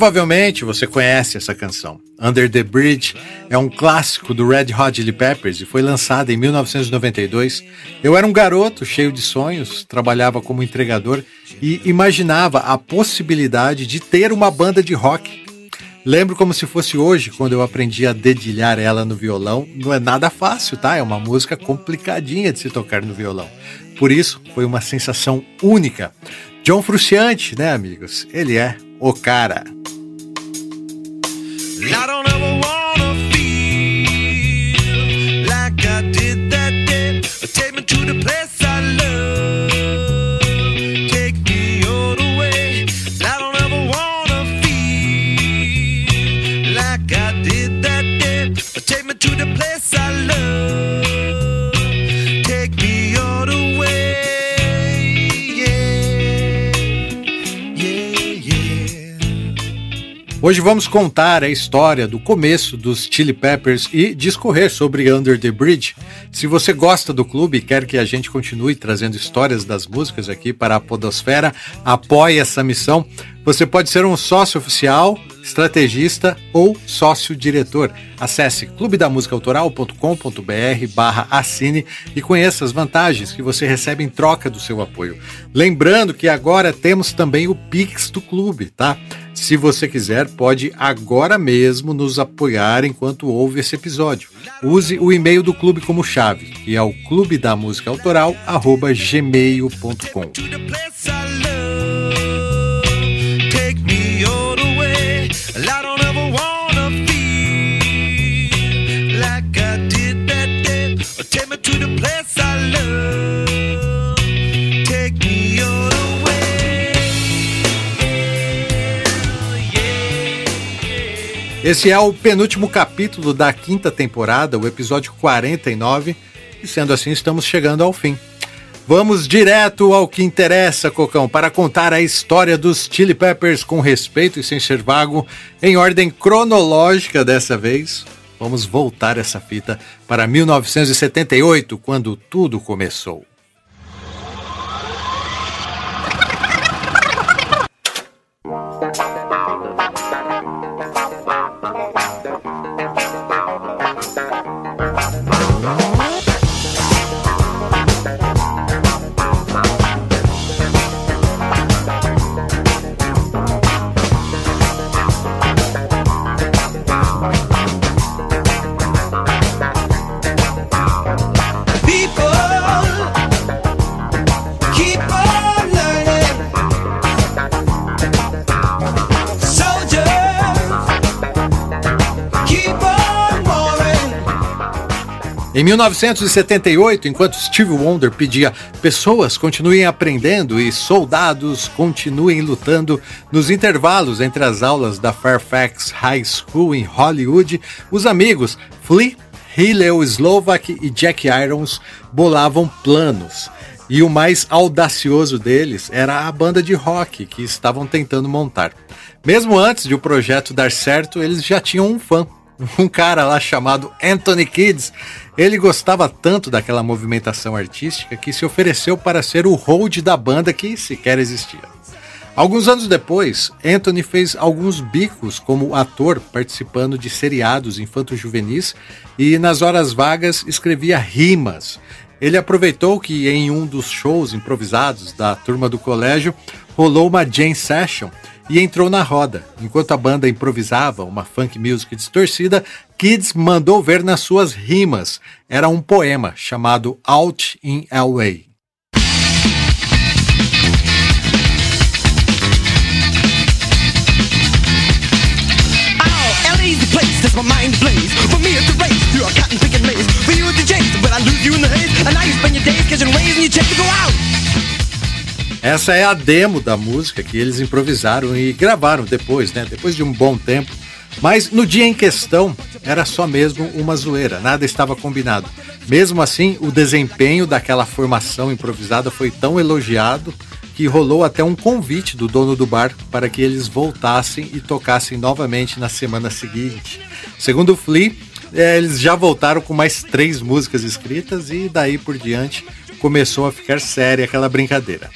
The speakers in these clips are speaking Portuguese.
Provavelmente você conhece essa canção. Under the Bridge é um clássico do Red Hot Chili Peppers e foi lançada em 1992. Eu era um garoto cheio de sonhos, trabalhava como entregador e imaginava a possibilidade de ter uma banda de rock. Lembro como se fosse hoje, quando eu aprendi a dedilhar ela no violão. Não é nada fácil, tá? É uma música complicadinha de se tocar no violão. Por isso, foi uma sensação única. John Frusciante, né, amigos? Ele é o cara. I don't ever Hoje vamos contar a história do começo dos Chili Peppers e discorrer sobre Under the Bridge. Se você gosta do clube e quer que a gente continue trazendo histórias das músicas aqui para a Podosfera, apoie essa missão. Você pode ser um sócio oficial, estrategista ou sócio diretor. Acesse clubedamusicaautoral.com.br barra assine e conheça as vantagens que você recebe em troca do seu apoio. Lembrando que agora temos também o Pix do clube, tá? Se você quiser, pode agora mesmo nos apoiar enquanto ouve esse episódio. Use o e-mail do clube como chave, que é o clube da música Esse é o penúltimo capítulo da quinta temporada, o episódio 49, e sendo assim, estamos chegando ao fim. Vamos direto ao que interessa, Cocão, para contar a história dos Chili Peppers com respeito e sem ser vago, em ordem cronológica dessa vez. Vamos voltar essa fita para 1978, quando tudo começou. Em 1978, enquanto Steve Wonder pedia pessoas continuem aprendendo e soldados continuem lutando, nos intervalos entre as aulas da Fairfax High School em Hollywood, os amigos Flea, Hillel Slovak e Jack Irons bolavam planos. E o mais audacioso deles era a banda de rock que estavam tentando montar. Mesmo antes de o projeto dar certo, eles já tinham um fã, um cara lá chamado Anthony Kids. Ele gostava tanto daquela movimentação artística que se ofereceu para ser o hold da banda que sequer existia. Alguns anos depois, Anthony fez alguns bicos como ator, participando de seriados infanto-juvenis e nas horas vagas escrevia rimas. Ele aproveitou que em um dos shows improvisados da turma do colégio rolou uma jam session e entrou na roda. Enquanto a banda improvisava uma funk music distorcida, Kids mandou ver nas suas rimas. Era um poema chamado Out in LA. my mind blaze. For me it's a race through a cotton maze. For you it's a chase, but I lose you in the haze. And now you spend your days catching and you to go out. Essa é a demo da música que eles improvisaram e gravaram depois, né? Depois de um bom tempo. Mas no dia em questão era só mesmo uma zoeira, nada estava combinado. Mesmo assim, o desempenho daquela formação improvisada foi tão elogiado que rolou até um convite do dono do bar para que eles voltassem e tocassem novamente na semana seguinte. Segundo o Flea, é, eles já voltaram com mais três músicas escritas e daí por diante começou a ficar séria aquela brincadeira.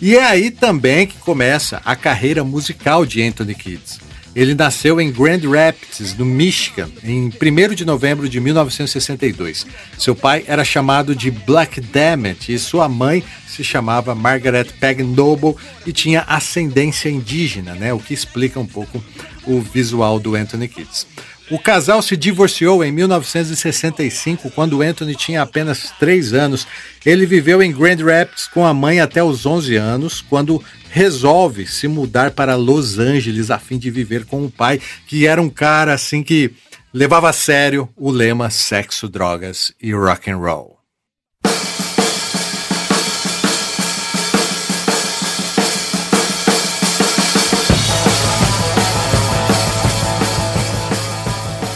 E é aí também que começa a carreira musical de Anthony Kids. Ele nasceu em Grand Rapids, no Michigan, em 1 de novembro de 1962. Seu pai era chamado de Black Dammit e sua mãe se chamava Margaret Peg Noble e tinha ascendência indígena, né? O que explica um pouco o visual do Anthony Kids. O casal se divorciou em 1965, quando Anthony tinha apenas 3 anos. Ele viveu em Grand Rapids com a mãe até os 11 anos, quando resolve se mudar para Los Angeles a fim de viver com o pai, que era um cara assim que levava a sério o lema sexo, drogas e rock and roll.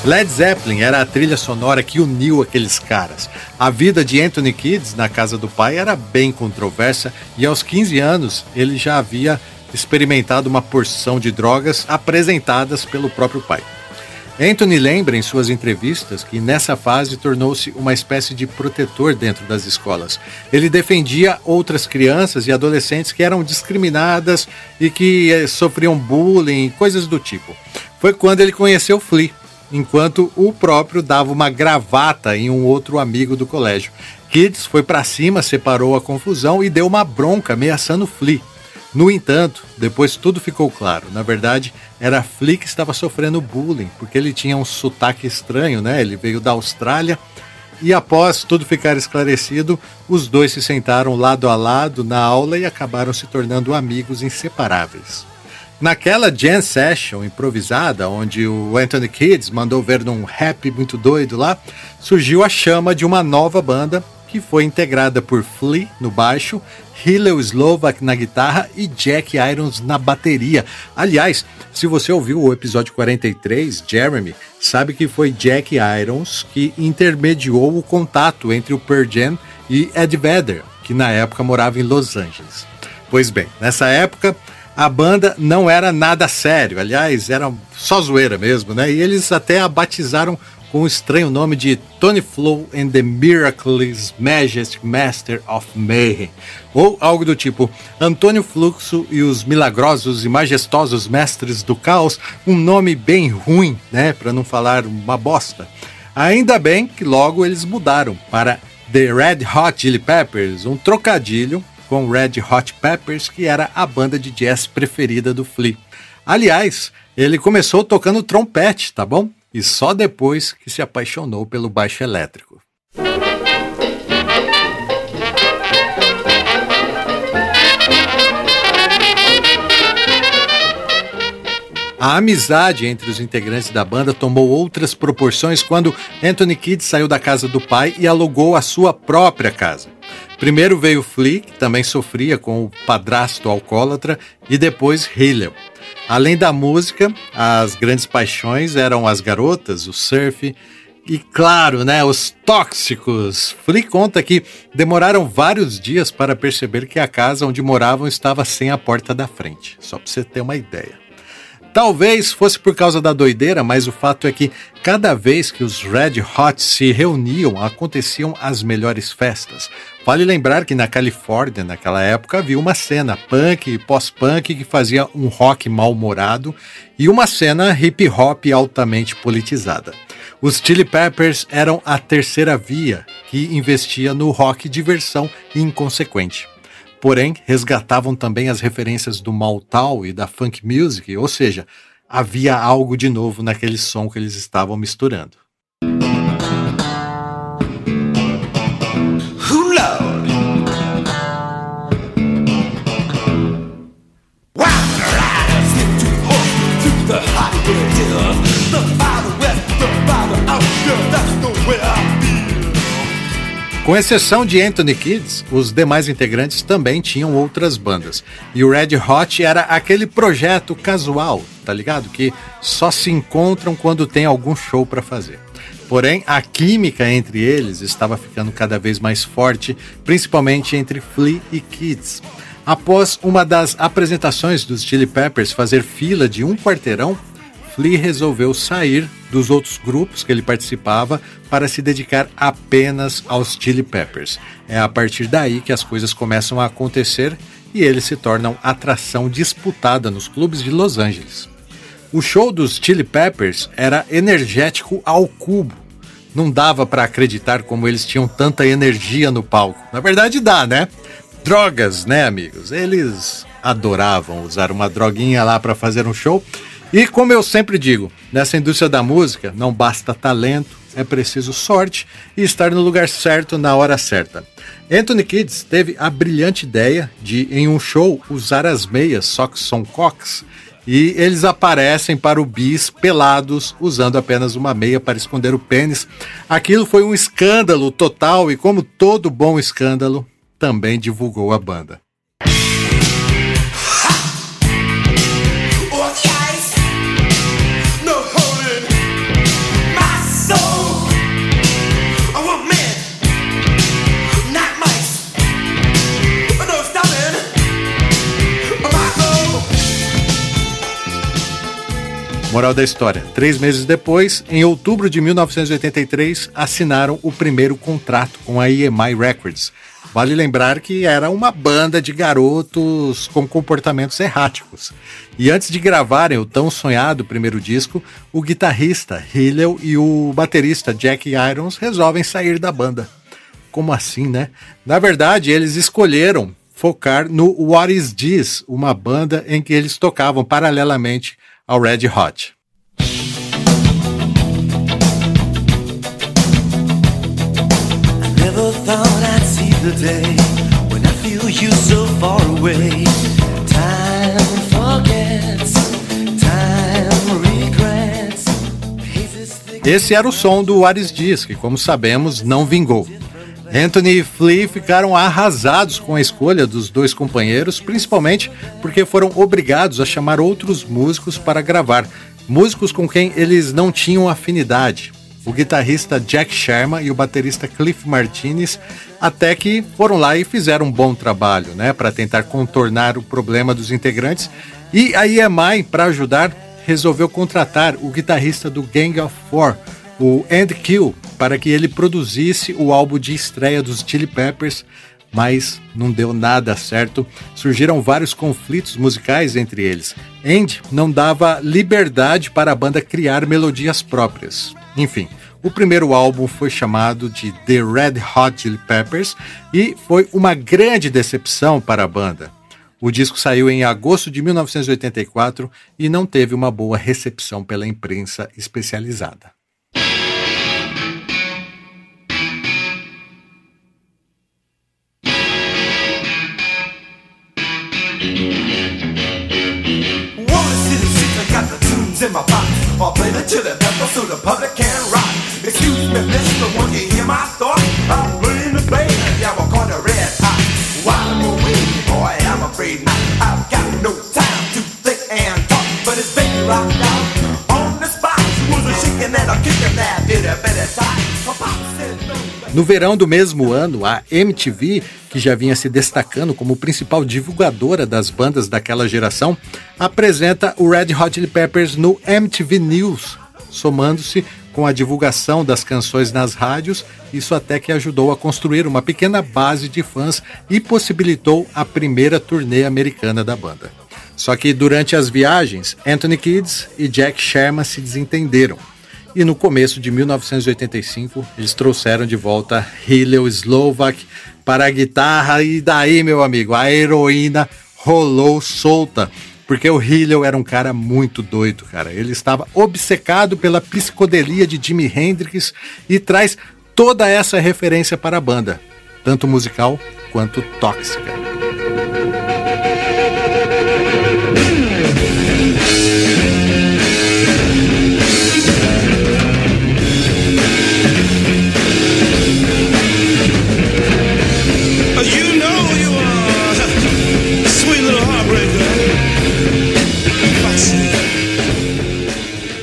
Led Zeppelin era a trilha sonora que uniu aqueles caras. A vida de Anthony Kids na casa do pai era bem controversa e aos 15 anos ele já havia experimentado uma porção de drogas apresentadas pelo próprio pai. Anthony lembra em suas entrevistas que nessa fase tornou-se uma espécie de protetor dentro das escolas. Ele defendia outras crianças e adolescentes que eram discriminadas e que eh, sofriam bullying, coisas do tipo. Foi quando ele conheceu Flea, enquanto o próprio dava uma gravata em um outro amigo do colégio. Kids foi para cima, separou a confusão e deu uma bronca ameaçando Flea. No entanto, depois tudo ficou claro. Na verdade, era Flea que estava sofrendo bullying, porque ele tinha um sotaque estranho, né? Ele veio da Austrália. E após tudo ficar esclarecido, os dois se sentaram lado a lado na aula e acabaram se tornando amigos inseparáveis. Naquela jam session improvisada, onde o Anthony Kids mandou ver num rap muito doido lá, surgiu a chama de uma nova banda que foi integrada por Flea no baixo, Hillel Slovak na guitarra e Jack Irons na bateria. Aliás, se você ouviu o episódio 43, Jeremy, sabe que foi Jack Irons que intermediou o contato entre o Pearl Jam e Ed Vedder, que na época morava em Los Angeles. Pois bem, nessa época a banda não era nada sério, aliás, era só zoeira mesmo, né? E eles até a batizaram com o estranho nome de Tony Flow and the Miraculous Majestic Master of Mayhem, ou algo do tipo Antônio Fluxo e os milagrosos e majestosos mestres do caos, um nome bem ruim, né, para não falar uma bosta. Ainda bem que logo eles mudaram para The Red Hot Chili Peppers, um trocadilho com Red Hot Peppers, que era a banda de jazz preferida do Flea. Aliás, ele começou tocando trompete, tá bom? E só depois que se apaixonou pelo baixo elétrico. A amizade entre os integrantes da banda tomou outras proporções quando Anthony Kidd saiu da casa do pai e alugou a sua própria casa. Primeiro veio Flea, que também sofria com o padrasto alcoólatra, e depois Hillel. Além da música, as grandes paixões eram as garotas, o surf e, claro, né, os tóxicos. Flea conta que demoraram vários dias para perceber que a casa onde moravam estava sem a porta da frente, só para você ter uma ideia. Talvez fosse por causa da doideira, mas o fato é que cada vez que os Red Hot se reuniam, aconteciam as melhores festas. Vale lembrar que na Califórnia, naquela época, havia uma cena punk e pós-punk que fazia um rock mal-humorado e uma cena hip hop altamente politizada. Os Chili Peppers eram a terceira via que investia no rock diversão e inconsequente. porém resgatavam também as referências do Maltal e da funk music, ou seja, havia algo de novo naquele som que eles estavam misturando. Com exceção de Anthony Kids, os demais integrantes também tinham outras bandas. E o Red Hot era aquele projeto casual, tá ligado? Que só se encontram quando tem algum show para fazer. Porém, a química entre eles estava ficando cada vez mais forte, principalmente entre Flea e Kids. Após uma das apresentações dos Chili Peppers fazer fila de um quarteirão, Flea resolveu sair dos outros grupos que ele participava para se dedicar apenas aos Chili Peppers. É a partir daí que as coisas começam a acontecer e eles se tornam atração disputada nos clubes de Los Angeles. O show dos Chili Peppers era energético ao cubo. Não dava para acreditar como eles tinham tanta energia no palco. Na verdade dá, né? Drogas, né, amigos? Eles adoravam usar uma droguinha lá para fazer um show e como eu sempre digo, nessa indústria da música não basta talento, é preciso sorte e estar no lugar certo na hora certa. Anthony Kids teve a brilhante ideia de, em um show, usar as meias Soxon Cox e eles aparecem para o bis pelados, usando apenas uma meia para esconder o pênis. Aquilo foi um escândalo total e, como todo bom escândalo, também divulgou a banda. Moral da história: três meses depois, em outubro de 1983, assinaram o primeiro contrato com a EMI Records. Vale lembrar que era uma banda de garotos com comportamentos erráticos. E antes de gravarem o tão sonhado primeiro disco, o guitarrista Hillel e o baterista Jack Irons resolvem sair da banda. Como assim, né? Na verdade, eles escolheram focar no What Is This, uma banda em que eles tocavam paralelamente ao Red Hot. Esse era o som do Ares Dias, que, como sabemos, não vingou. Anthony e Flea ficaram arrasados com a escolha dos dois companheiros, principalmente porque foram obrigados a chamar outros músicos para gravar, músicos com quem eles não tinham afinidade. O guitarrista Jack Sherman e o baterista Cliff Martinez até que foram lá e fizeram um bom trabalho, né, para tentar contornar o problema dos integrantes. E a EMI, para ajudar, resolveu contratar o guitarrista do Gang of Four, o Andy Kill, para que ele produzisse o álbum de estreia dos Chili Peppers, mas não deu nada certo. Surgiram vários conflitos musicais entre eles. Andy não dava liberdade para a banda criar melodias próprias. Enfim, o primeiro álbum foi chamado de The Red Hot Chili Peppers e foi uma grande decepção para a banda. O disco saiu em agosto de 1984 e não teve uma boa recepção pela imprensa especializada. In my box or play the pepper so the public can rock. Excuse me, mister, won't you hear my thought? I'm playing the band, yeah, we're called the red hot. While I'm away, boy, I'm afraid not. I've got no time to think and talk, but it's baby rock out No verão do mesmo ano, a MTV, que já vinha se destacando como principal divulgadora das bandas daquela geração, apresenta o Red Hot Chili Peppers no MTV News, somando-se com a divulgação das canções nas rádios, isso até que ajudou a construir uma pequena base de fãs e possibilitou a primeira turnê americana da banda. Só que durante as viagens, Anthony Kids e Jack Sherman se desentenderam e no começo de 1985 eles trouxeram de volta Hillel Slovak para a guitarra e daí, meu amigo, a heroína rolou solta. Porque o Hillel era um cara muito doido, cara. Ele estava obcecado pela psicodelia de Jimi Hendrix e traz toda essa referência para a banda, tanto musical quanto tóxica.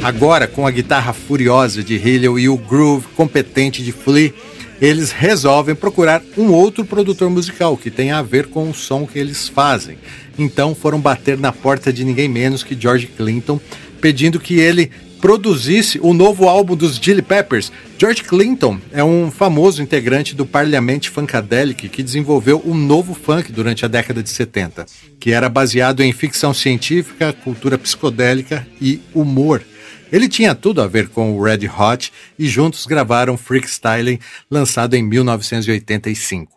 Agora, com a guitarra furiosa de Hillel e o groove competente de Flea, eles resolvem procurar um outro produtor musical que tenha a ver com o som que eles fazem. Então foram bater na porta de ninguém menos que George Clinton, pedindo que ele produzisse o novo álbum dos Chili Peppers. George Clinton é um famoso integrante do Parliament Funkadelic que desenvolveu um novo funk durante a década de 70, que era baseado em ficção científica, cultura psicodélica e humor. Ele tinha tudo a ver com o Red Hot e juntos gravaram Freak Styling, lançado em 1985.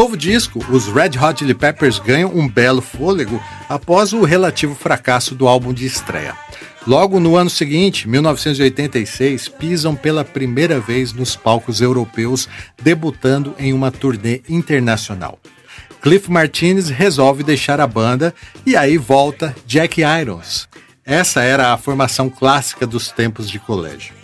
Novo disco, os Red Hot Chili Peppers ganham um belo fôlego após o relativo fracasso do álbum de estreia. Logo no ano seguinte, 1986, pisam pela primeira vez nos palcos europeus, debutando em uma turnê internacional. Cliff Martinez resolve deixar a banda e aí volta Jack Irons. Essa era a formação clássica dos tempos de colégio.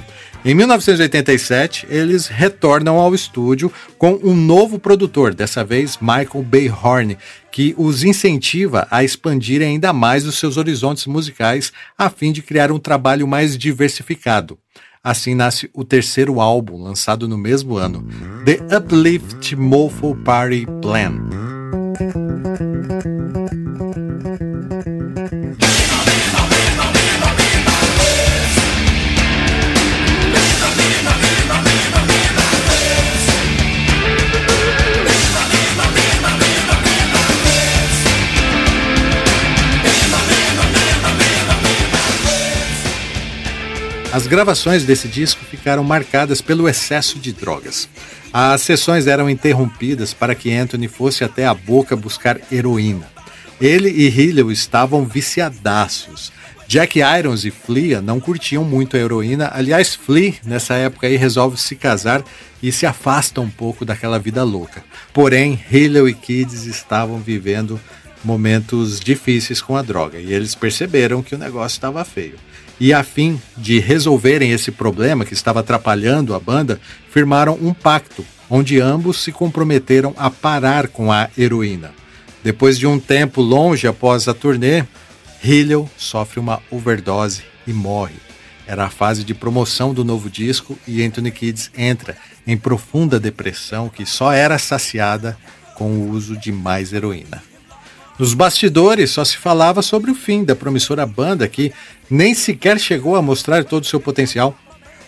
Em 1987, eles retornam ao estúdio com um novo produtor, dessa vez Michael Bayhorn, que os incentiva a expandirem ainda mais os seus horizontes musicais a fim de criar um trabalho mais diversificado. Assim nasce o terceiro álbum, lançado no mesmo ano, The Uplift Mofo Party Plan. As gravações desse disco ficaram marcadas pelo excesso de drogas. As sessões eram interrompidas para que Anthony fosse até a boca buscar heroína. Ele e Hillel estavam viciadaços. Jack Irons e Flea não curtiam muito a heroína. Aliás, Flea, nessa época aí, resolve se casar e se afasta um pouco daquela vida louca. Porém, Hillel e Kids estavam vivendo momentos difíceis com a droga e eles perceberam que o negócio estava feio. E a fim de resolverem esse problema que estava atrapalhando a banda, firmaram um pacto onde ambos se comprometeram a parar com a heroína. Depois de um tempo longe após a turnê, Hillel sofre uma overdose e morre. Era a fase de promoção do novo disco e Anthony Kids entra em profunda depressão que só era saciada com o uso de mais heroína. Nos bastidores só se falava sobre o fim da promissora banda que nem sequer chegou a mostrar todo o seu potencial.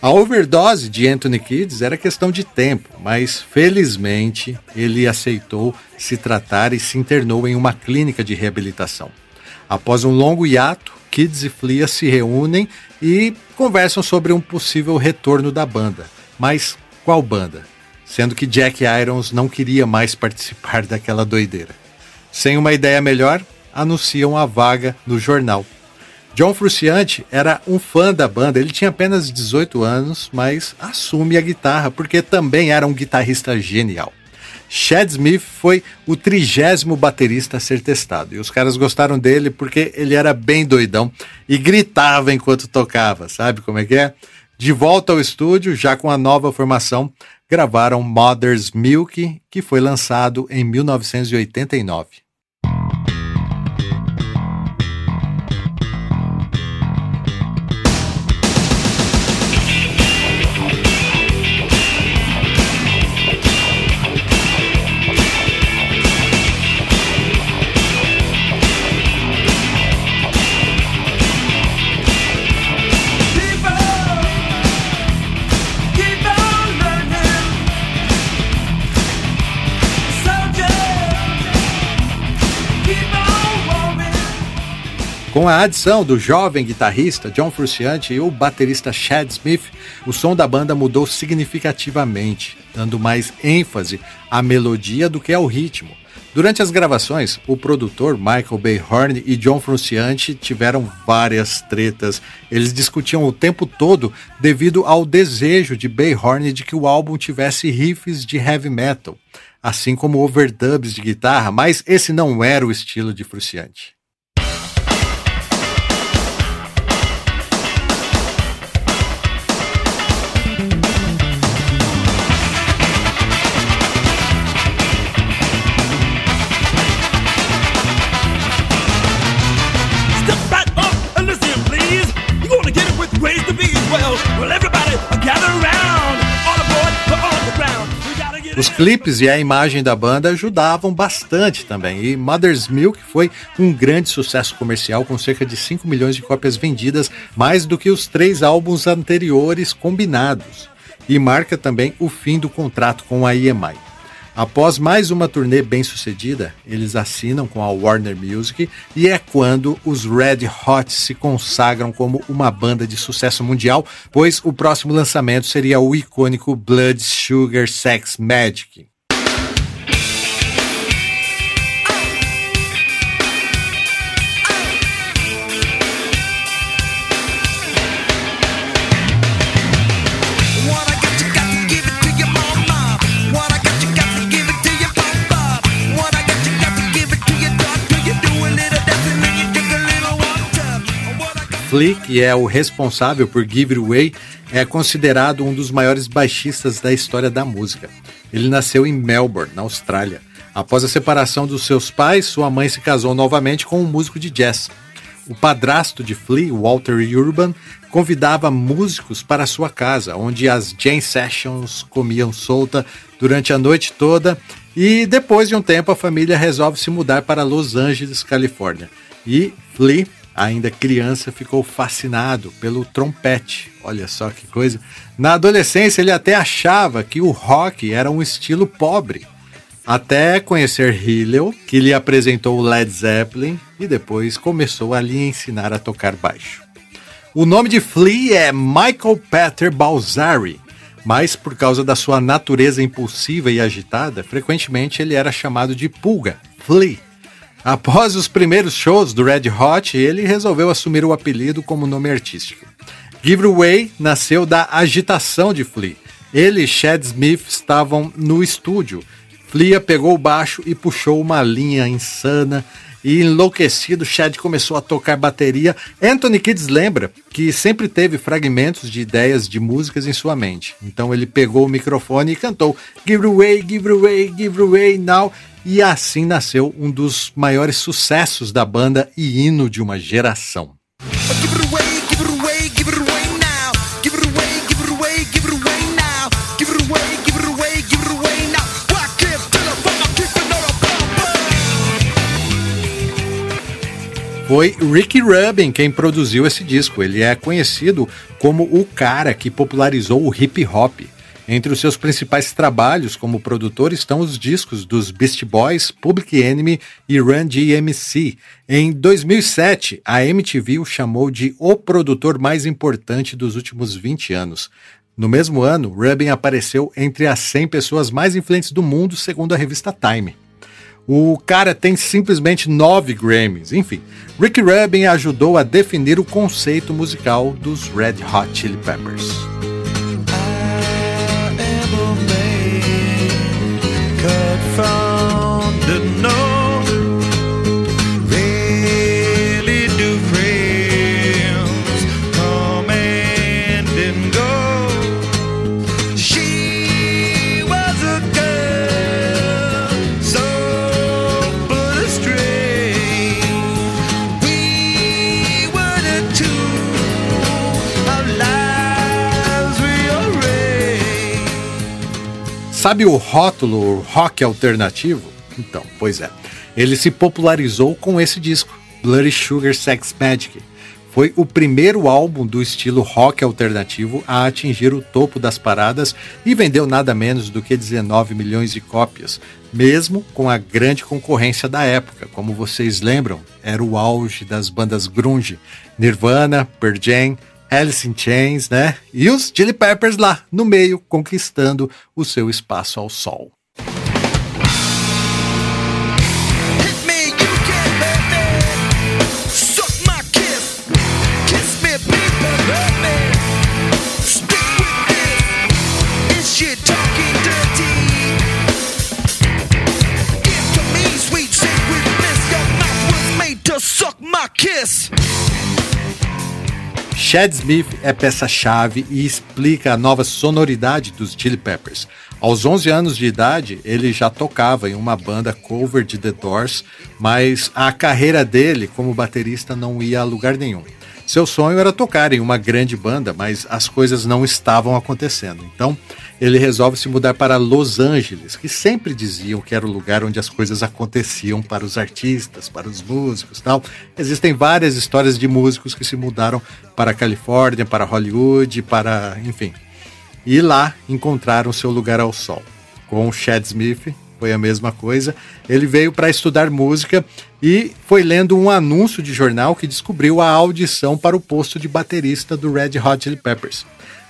A overdose de Anthony Kids era questão de tempo, mas felizmente ele aceitou se tratar e se internou em uma clínica de reabilitação. Após um longo hiato, Kids e Flea se reúnem e conversam sobre um possível retorno da banda. Mas qual banda? Sendo que Jack Irons não queria mais participar daquela doideira. Sem uma ideia melhor, anunciam a vaga no jornal. John Frusciante era um fã da banda, ele tinha apenas 18 anos, mas assume a guitarra porque também era um guitarrista genial. Chad Smith foi o trigésimo baterista a ser testado e os caras gostaram dele porque ele era bem doidão e gritava enquanto tocava, sabe como é que é? De volta ao estúdio, já com a nova formação, gravaram Mother's Milk, que foi lançado em 1989. Com a adição do jovem guitarrista John Frusciante e o baterista Chad Smith, o som da banda mudou significativamente, dando mais ênfase à melodia do que ao ritmo. Durante as gravações, o produtor Michael Bay Horn e John Frusciante tiveram várias tretas. Eles discutiam o tempo todo devido ao desejo de Bay Horn de que o álbum tivesse riffs de heavy metal, assim como overdubs de guitarra, mas esse não era o estilo de Frusciante. Os clipes e a imagem da banda ajudavam bastante também. E Mother's Milk foi um grande sucesso comercial com cerca de 5 milhões de cópias vendidas, mais do que os três álbuns anteriores combinados. E marca também o fim do contrato com a EMI. Após mais uma turnê bem sucedida, eles assinam com a Warner Music e é quando os Red Hot se consagram como uma banda de sucesso mundial, pois o próximo lançamento seria o icônico Blood Sugar Sex Magic. Flea, que é o responsável por Give It Away, é considerado um dos maiores baixistas da história da música. Ele nasceu em Melbourne, na Austrália. Após a separação dos seus pais, sua mãe se casou novamente com um músico de jazz. O padrasto de Flea, Walter Urban, convidava músicos para sua casa, onde as jam sessions comiam solta durante a noite toda. E depois de um tempo, a família resolve se mudar para Los Angeles, Califórnia. E Flea ainda criança, ficou fascinado pelo trompete. Olha só que coisa. Na adolescência, ele até achava que o rock era um estilo pobre. Até conhecer Hillel, que lhe apresentou Led Zeppelin e depois começou a lhe ensinar a tocar baixo. O nome de Flea é Michael Peter Balzari, mas por causa da sua natureza impulsiva e agitada, frequentemente ele era chamado de Pulga, Flea. Após os primeiros shows do Red Hot, ele resolveu assumir o apelido como nome artístico. Give Way nasceu da agitação de Flea. Ele e Chad Smith estavam no estúdio. Flea pegou o baixo e puxou uma linha insana. E enlouquecido, Chad começou a tocar bateria. Anthony Kids lembra que sempre teve fragmentos de ideias de músicas em sua mente. Então ele pegou o microfone e cantou Give Away, Give Away, Give Away Now e assim nasceu um dos maiores sucessos da banda e hino de uma geração. Foi Ricky Rubin quem produziu esse disco. Ele é conhecido como o cara que popularizou o hip hop. Entre os seus principais trabalhos como produtor estão os discos dos Beast Boys, Public Enemy e Run DMC. Em 2007, a MTV o chamou de o produtor mais importante dos últimos 20 anos. No mesmo ano, Rubin apareceu entre as 100 pessoas mais influentes do mundo, segundo a revista Time. O cara tem simplesmente nove Grammys. Enfim, Rick Rubin ajudou a definir o conceito musical dos Red Hot Chili Peppers. Sabe o rótulo rock alternativo? Então, pois é. Ele se popularizou com esse disco, Bloody Sugar Sex Magic. foi o primeiro álbum do estilo rock alternativo a atingir o topo das paradas e vendeu nada menos do que 19 milhões de cópias, mesmo com a grande concorrência da época. Como vocês lembram, era o auge das bandas grunge, Nirvana, Pearl Jam, Alice in Chains, né? E os Chili Peppers lá no meio, conquistando o seu espaço ao sol. kiss. Chad Smith é peça-chave e explica a nova sonoridade dos Chili Peppers. Aos 11 anos de idade, ele já tocava em uma banda cover de The Doors, mas a carreira dele como baterista não ia a lugar nenhum. Seu sonho era tocar em uma grande banda, mas as coisas não estavam acontecendo. Então, ele resolve se mudar para Los Angeles, que sempre diziam que era o lugar onde as coisas aconteciam para os artistas, para os músicos, tal. Existem várias histórias de músicos que se mudaram para a Califórnia, para Hollywood, para, enfim. E lá encontraram seu lugar ao sol. Com o Chad Smith, foi a mesma coisa. Ele veio para estudar música e foi lendo um anúncio de jornal que descobriu a audição para o posto de baterista do Red Hot Chili Peppers.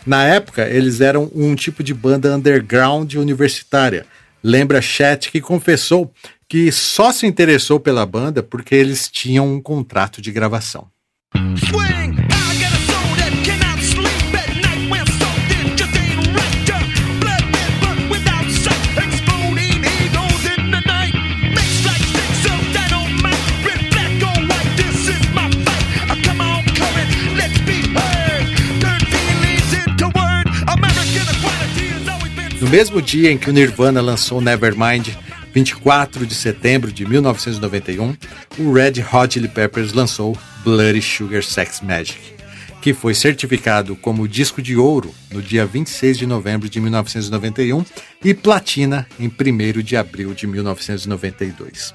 Na época, eles eram um tipo de banda underground universitária. Lembra Chet que confessou que só se interessou pela banda porque eles tinham um contrato de gravação. No mesmo dia em que o Nirvana lançou Nevermind, 24 de setembro de 1991, o Red Hot Chili Peppers lançou Bloody Sugar Sex Magic, que foi certificado como disco de ouro no dia 26 de novembro de 1991 e platina em 1 de abril de 1992.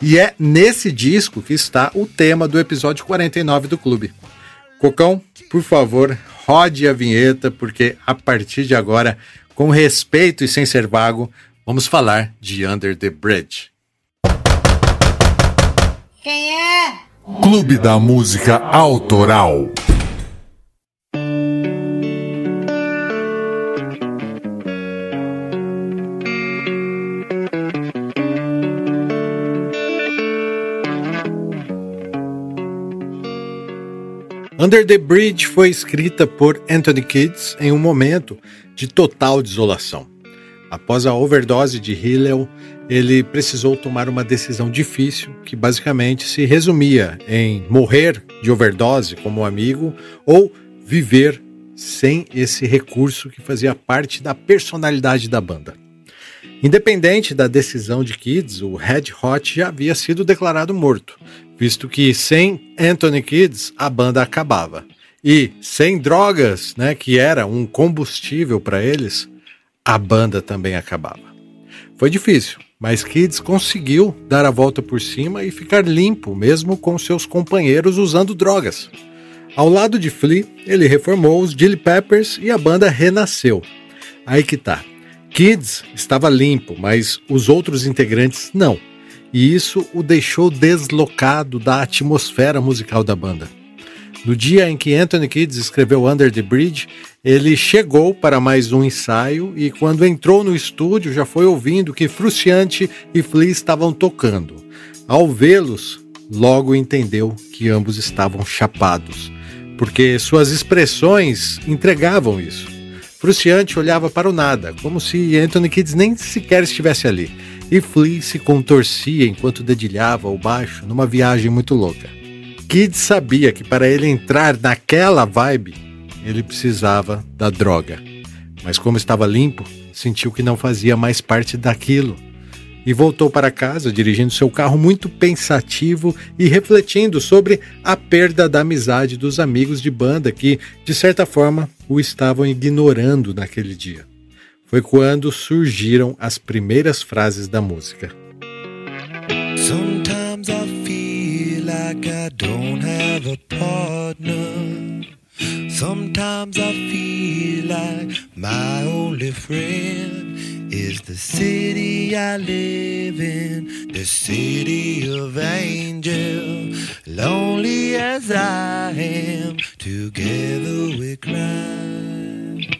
E é nesse disco que está o tema do episódio 49 do clube. Cocão, por favor, rode a vinheta, porque a partir de agora com respeito e sem ser vago, vamos falar de Under the Bridge. Quem é? Clube da Música Autoral. Under the Bridge foi escrita por Anthony Kids em um momento de total desolação. Após a overdose de Hillel, ele precisou tomar uma decisão difícil que basicamente se resumia em morrer de overdose como amigo ou viver sem esse recurso que fazia parte da personalidade da banda. Independente da decisão de Kids, o Red Hot já havia sido declarado morto, visto que sem Anthony Kids a banda acabava. E sem drogas, né, que era um combustível para eles, a banda também acabava. Foi difícil, mas Kids conseguiu dar a volta por cima e ficar limpo, mesmo com seus companheiros usando drogas. Ao lado de Flea, ele reformou os Chili Peppers e a banda renasceu. Aí que tá. Kids estava limpo, mas os outros integrantes não e isso o deixou deslocado da atmosfera musical da banda. No dia em que Anthony Kidd escreveu Under the Bridge, ele chegou para mais um ensaio e, quando entrou no estúdio, já foi ouvindo que Frusciante e Flea estavam tocando. Ao vê-los, logo entendeu que ambos estavam chapados, porque suas expressões entregavam isso. Frusciante olhava para o nada, como se Anthony Kidd nem sequer estivesse ali e Flea se contorcia enquanto dedilhava o baixo numa viagem muito louca. Kid sabia que para ele entrar naquela vibe, ele precisava da droga. Mas como estava limpo, sentiu que não fazia mais parte daquilo. E voltou para casa dirigindo seu carro muito pensativo e refletindo sobre a perda da amizade dos amigos de banda que, de certa forma, o estavam ignorando naquele dia foi quando surgiram as primeiras frases da música. Like I don't have a partner. Sometimes I feel like my only friend is the city I live in, the city of angel. Lonely as I am, together we cry.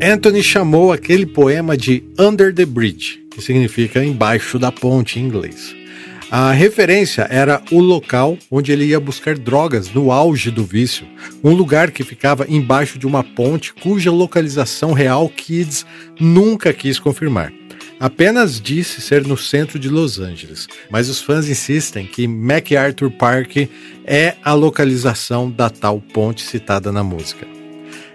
Anthony chamou aquele poema de Under the Bridge, que significa embaixo da ponte em inglês. A referência era o local onde ele ia buscar drogas no auge do vício, um lugar que ficava embaixo de uma ponte cuja localização real Kids nunca quis confirmar. Apenas disse ser no centro de Los Angeles, mas os fãs insistem que MacArthur Park é a localização da tal ponte citada na música.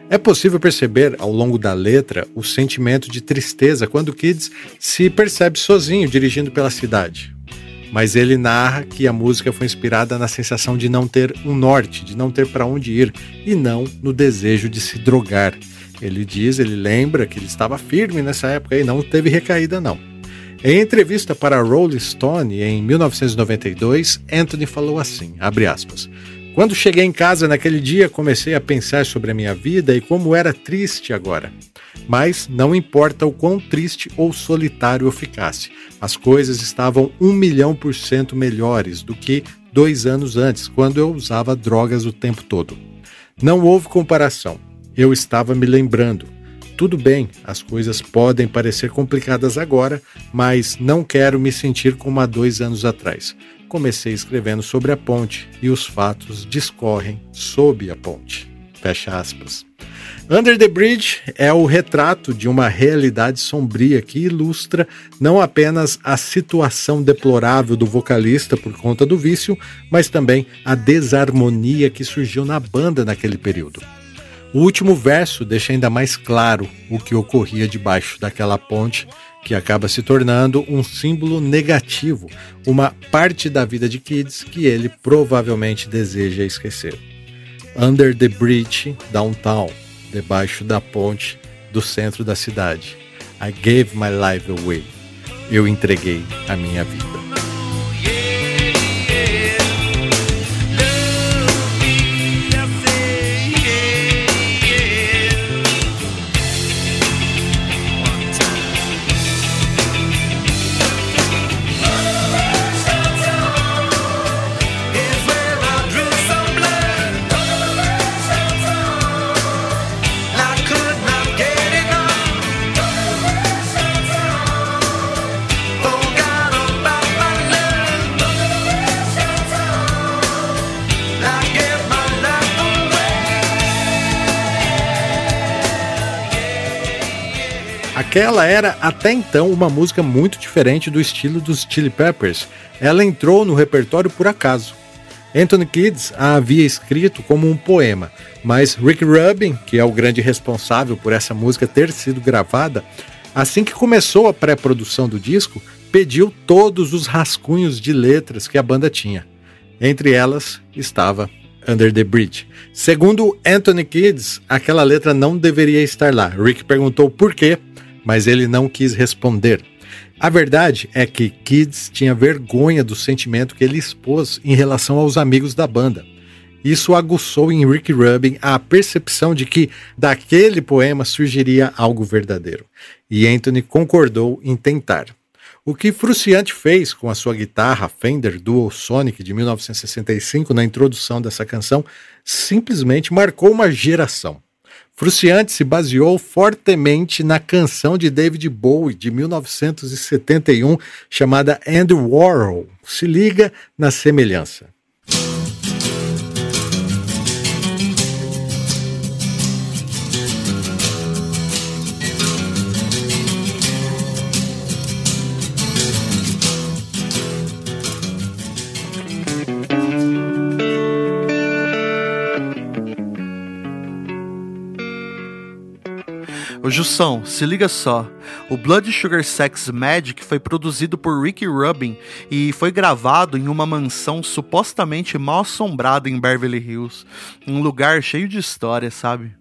É possível perceber ao longo da letra o sentimento de tristeza quando Kids se percebe sozinho dirigindo pela cidade mas ele narra que a música foi inspirada na sensação de não ter um norte, de não ter para onde ir e não no desejo de se drogar. Ele diz, ele lembra que ele estava firme nessa época e não teve recaída não. Em entrevista para Rolling Stone em 1992, Anthony falou assim, aspas: quando cheguei em casa naquele dia, comecei a pensar sobre a minha vida e como era triste agora. Mas não importa o quão triste ou solitário eu ficasse, as coisas estavam um milhão por cento melhores do que dois anos antes, quando eu usava drogas o tempo todo. Não houve comparação. Eu estava me lembrando. Tudo bem, as coisas podem parecer complicadas agora, mas não quero me sentir como há dois anos atrás comecei escrevendo sobre a ponte e os fatos discorrem sob a ponte. Fecha aspas. Under the Bridge é o retrato de uma realidade sombria que ilustra não apenas a situação deplorável do vocalista por conta do vício, mas também a desarmonia que surgiu na banda naquele período. O último verso deixa ainda mais claro o que ocorria debaixo daquela ponte que acaba se tornando um símbolo negativo, uma parte da vida de Kids que ele provavelmente deseja esquecer. Under the Bridge Downtown, debaixo da ponte do centro da cidade. I gave my life away. Eu entreguei a minha vida. Aquela era até então uma música muito diferente do estilo dos Chili Peppers. Ela entrou no repertório por acaso. Anthony Kidd a havia escrito como um poema, mas Rick Rubin, que é o grande responsável por essa música ter sido gravada, assim que começou a pré-produção do disco, pediu todos os rascunhos de letras que a banda tinha. Entre elas estava Under the Bridge. Segundo Anthony Kidd, aquela letra não deveria estar lá. Rick perguntou por quê mas ele não quis responder. A verdade é que Kids tinha vergonha do sentimento que ele expôs em relação aos amigos da banda. Isso aguçou em Rick Rubin a percepção de que daquele poema surgiria algo verdadeiro. E Anthony concordou em tentar. O que Fruciante fez com a sua guitarra Fender Dual Sonic de 1965 na introdução dessa canção simplesmente marcou uma geração. Fruciante se baseou fortemente na canção de David Bowie de 1971 chamada Andy Warhol. Se liga na semelhança. Ô Jussão, se liga só. O Blood Sugar Sex Magic foi produzido por Ricky Rubin e foi gravado em uma mansão supostamente mal assombrada em Beverly Hills. Um lugar cheio de história, sabe?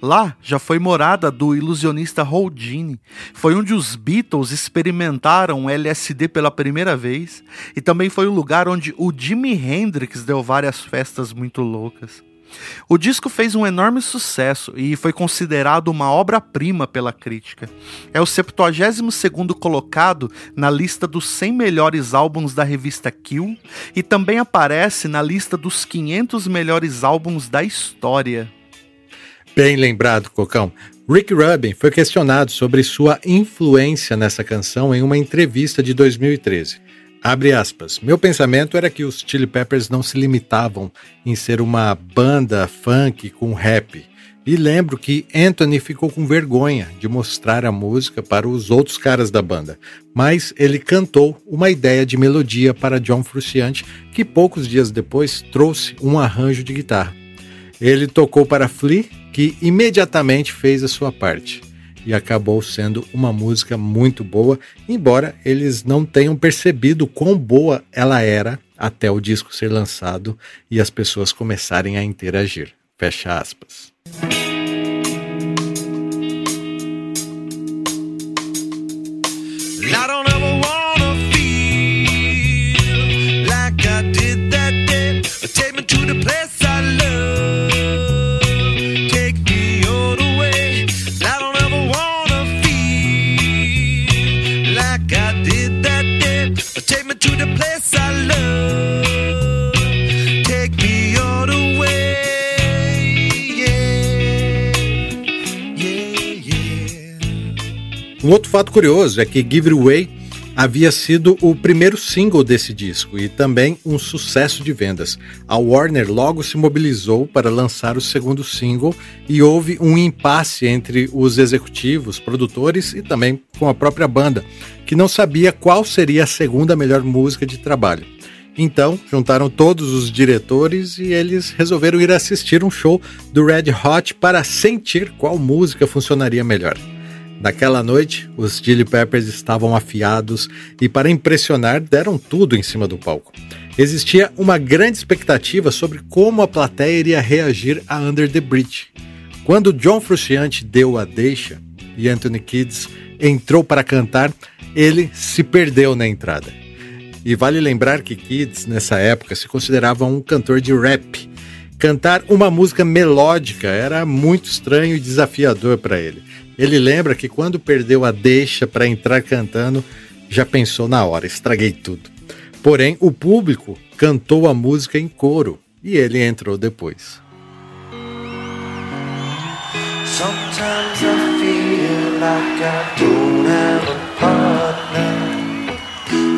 Lá já foi morada do ilusionista Houdini. Foi onde os Beatles experimentaram LSD pela primeira vez e também foi o lugar onde o Jimi Hendrix deu várias festas muito loucas. O disco fez um enorme sucesso e foi considerado uma obra-prima pela crítica. É o 72º colocado na lista dos 100 melhores álbuns da revista Kill e também aparece na lista dos 500 melhores álbuns da história. Bem lembrado, Cocão. Rick Rubin foi questionado sobre sua influência nessa canção em uma entrevista de 2013. Abre aspas. Meu pensamento era que os Chili Peppers não se limitavam em ser uma banda funk com rap. E lembro que Anthony ficou com vergonha de mostrar a música para os outros caras da banda, mas ele cantou uma ideia de melodia para John Frusciante, que poucos dias depois trouxe um arranjo de guitarra. Ele tocou para Flea, que imediatamente fez a sua parte e acabou sendo uma música muito boa, embora eles não tenham percebido quão boa ela era até o disco ser lançado e as pessoas começarem a interagir. Fecha aspas. Um outro fato curioso é que Give It Away havia sido o primeiro single desse disco e também um sucesso de vendas. A Warner logo se mobilizou para lançar o segundo single e houve um impasse entre os executivos, produtores e também com a própria banda, que não sabia qual seria a segunda melhor música de trabalho. Então, juntaram todos os diretores e eles resolveram ir assistir um show do Red Hot para sentir qual música funcionaria melhor. Naquela noite, os Chili Peppers estavam afiados e, para impressionar, deram tudo em cima do palco. Existia uma grande expectativa sobre como a plateia iria reagir a Under the Bridge. Quando John Frusciante deu a deixa e Anthony Kids entrou para cantar, ele se perdeu na entrada. E vale lembrar que Kids, nessa época, se considerava um cantor de rap. Cantar uma música melódica era muito estranho e desafiador para ele. Ele lembra que quando perdeu a deixa para entrar cantando, já pensou na hora, estraguei tudo. Porém, o público cantou a música em coro e ele entrou depois. Sometimes I feel like I don't have a partner.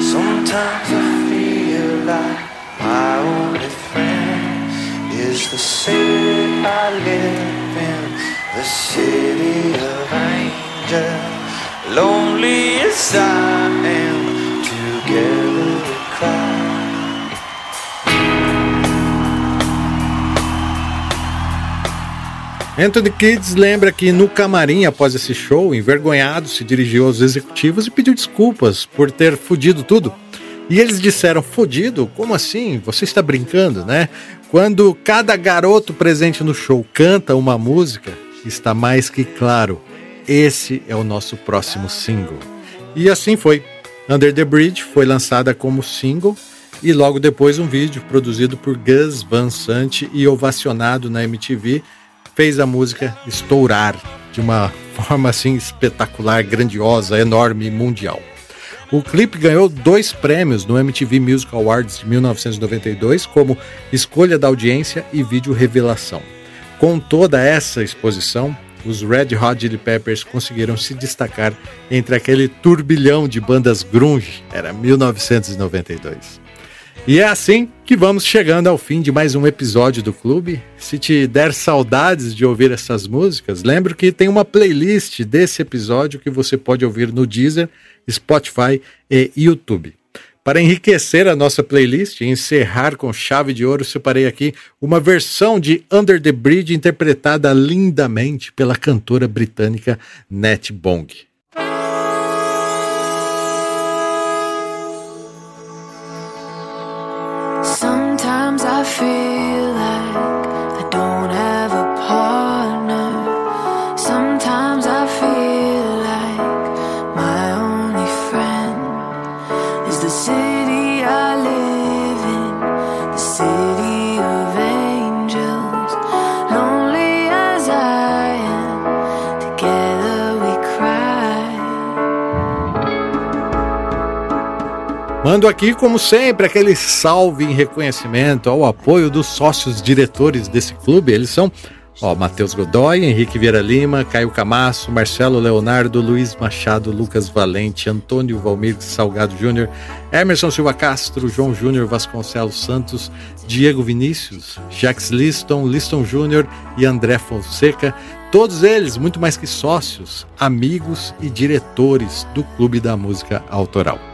Sometimes I feel like my only friend is the city I live in. The city of angels. Lonely as I am, together we cry. Anthony Kids lembra que no camarim após esse show, envergonhado, se dirigiu aos executivos e pediu desculpas por ter fudido tudo. E eles disseram: Fudido? Como assim? Você está brincando, né? Quando cada garoto presente no show canta uma música, está mais que claro. Esse é o nosso próximo single. E assim foi. Under the Bridge foi lançada como single e logo depois um vídeo produzido por Gus Van Sant e ovacionado na MTV fez a música estourar de uma forma assim espetacular, grandiosa, enorme, mundial. O clipe ganhou dois prêmios no MTV Music Awards de 1992 como escolha da audiência e vídeo revelação. Com toda essa exposição, os Red Hot Chili Peppers conseguiram se destacar entre aquele turbilhão de bandas grunge, era 1992. E é assim que vamos chegando ao fim de mais um episódio do clube. Se te der saudades de ouvir essas músicas, lembro que tem uma playlist desse episódio que você pode ouvir no Deezer, Spotify e YouTube. Para enriquecer a nossa playlist e encerrar com chave de ouro, separei aqui uma versão de Under the Bridge interpretada lindamente pela cantora britânica Nat Bong. Mando aqui, como sempre, aquele salve em reconhecimento ao apoio dos sócios diretores desse clube. Eles são Ó, Matheus Godoy, Henrique Vieira Lima, Caio Camasso, Marcelo Leonardo, Luiz Machado, Lucas Valente, Antônio Valmir Salgado Júnior, Emerson Silva Castro, João Júnior Vasconcelos Santos, Diego Vinícius, Jax Liston, Liston Júnior e André Fonseca. Todos eles, muito mais que sócios, amigos e diretores do Clube da Música Autoral.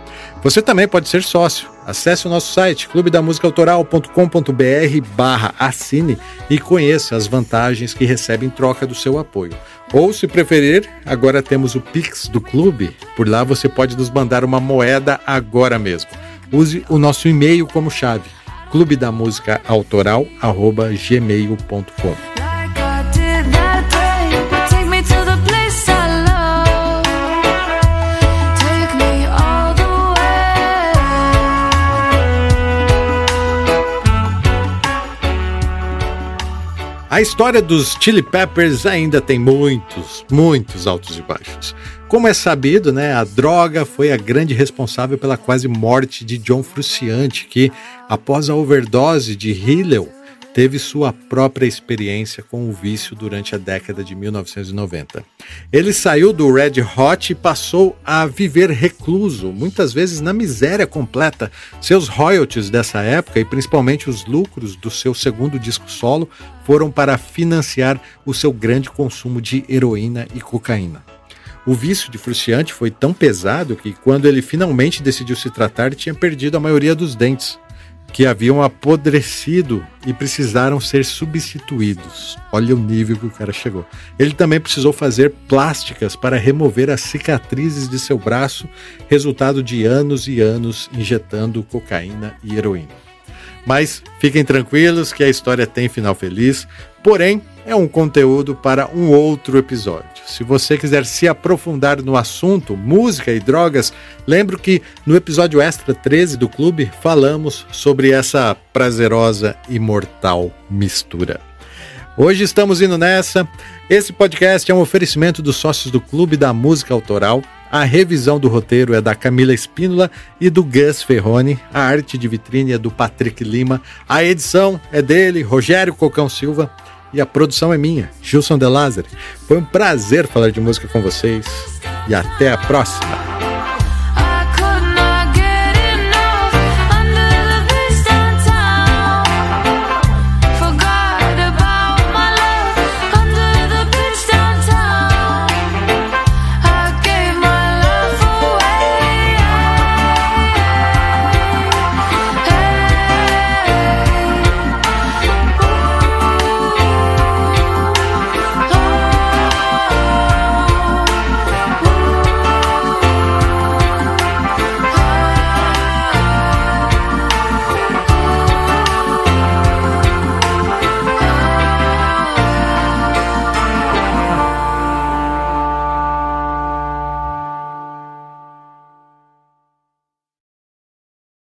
Você também pode ser sócio. Acesse o nosso site clubedamusicaautoral.com.br barra assine e conheça as vantagens que recebe em troca do seu apoio. Ou, se preferir, agora temos o Pix do clube. Por lá você pode nos mandar uma moeda agora mesmo. Use o nosso e-mail como chave clubedamusicaautoral.gmail.com A história dos Chili Peppers ainda tem muitos, muitos altos e baixos. Como é sabido, né, a droga foi a grande responsável pela quase morte de John Frusciante, que, após a overdose de Hillel, teve sua própria experiência com o vício durante a década de 1990. Ele saiu do Red Hot e passou a viver recluso, muitas vezes na miséria completa. Seus royalties dessa época e principalmente os lucros do seu segundo disco solo foram para financiar o seu grande consumo de heroína e cocaína. O vício de Fruciante foi tão pesado que, quando ele finalmente decidiu se tratar, tinha perdido a maioria dos dentes que haviam apodrecido e precisaram ser substituídos. Olha o nível que o cara chegou. Ele também precisou fazer plásticas para remover as cicatrizes de seu braço, resultado de anos e anos injetando cocaína e heroína. Mas fiquem tranquilos que a história tem final feliz, porém é um conteúdo para um outro episódio. Se você quiser se aprofundar no assunto música e drogas, lembro que no episódio extra 13 do clube falamos sobre essa prazerosa e mortal mistura. Hoje estamos indo nessa. Esse podcast é um oferecimento dos sócios do Clube da Música Autoral. A revisão do roteiro é da Camila Espínola e do Gus Ferroni. A arte de vitrine é do Patrick Lima. A edição é dele, Rogério Cocão Silva e a produção é minha, Gilson De Lázari. Foi um prazer falar de música com vocês e até a próxima!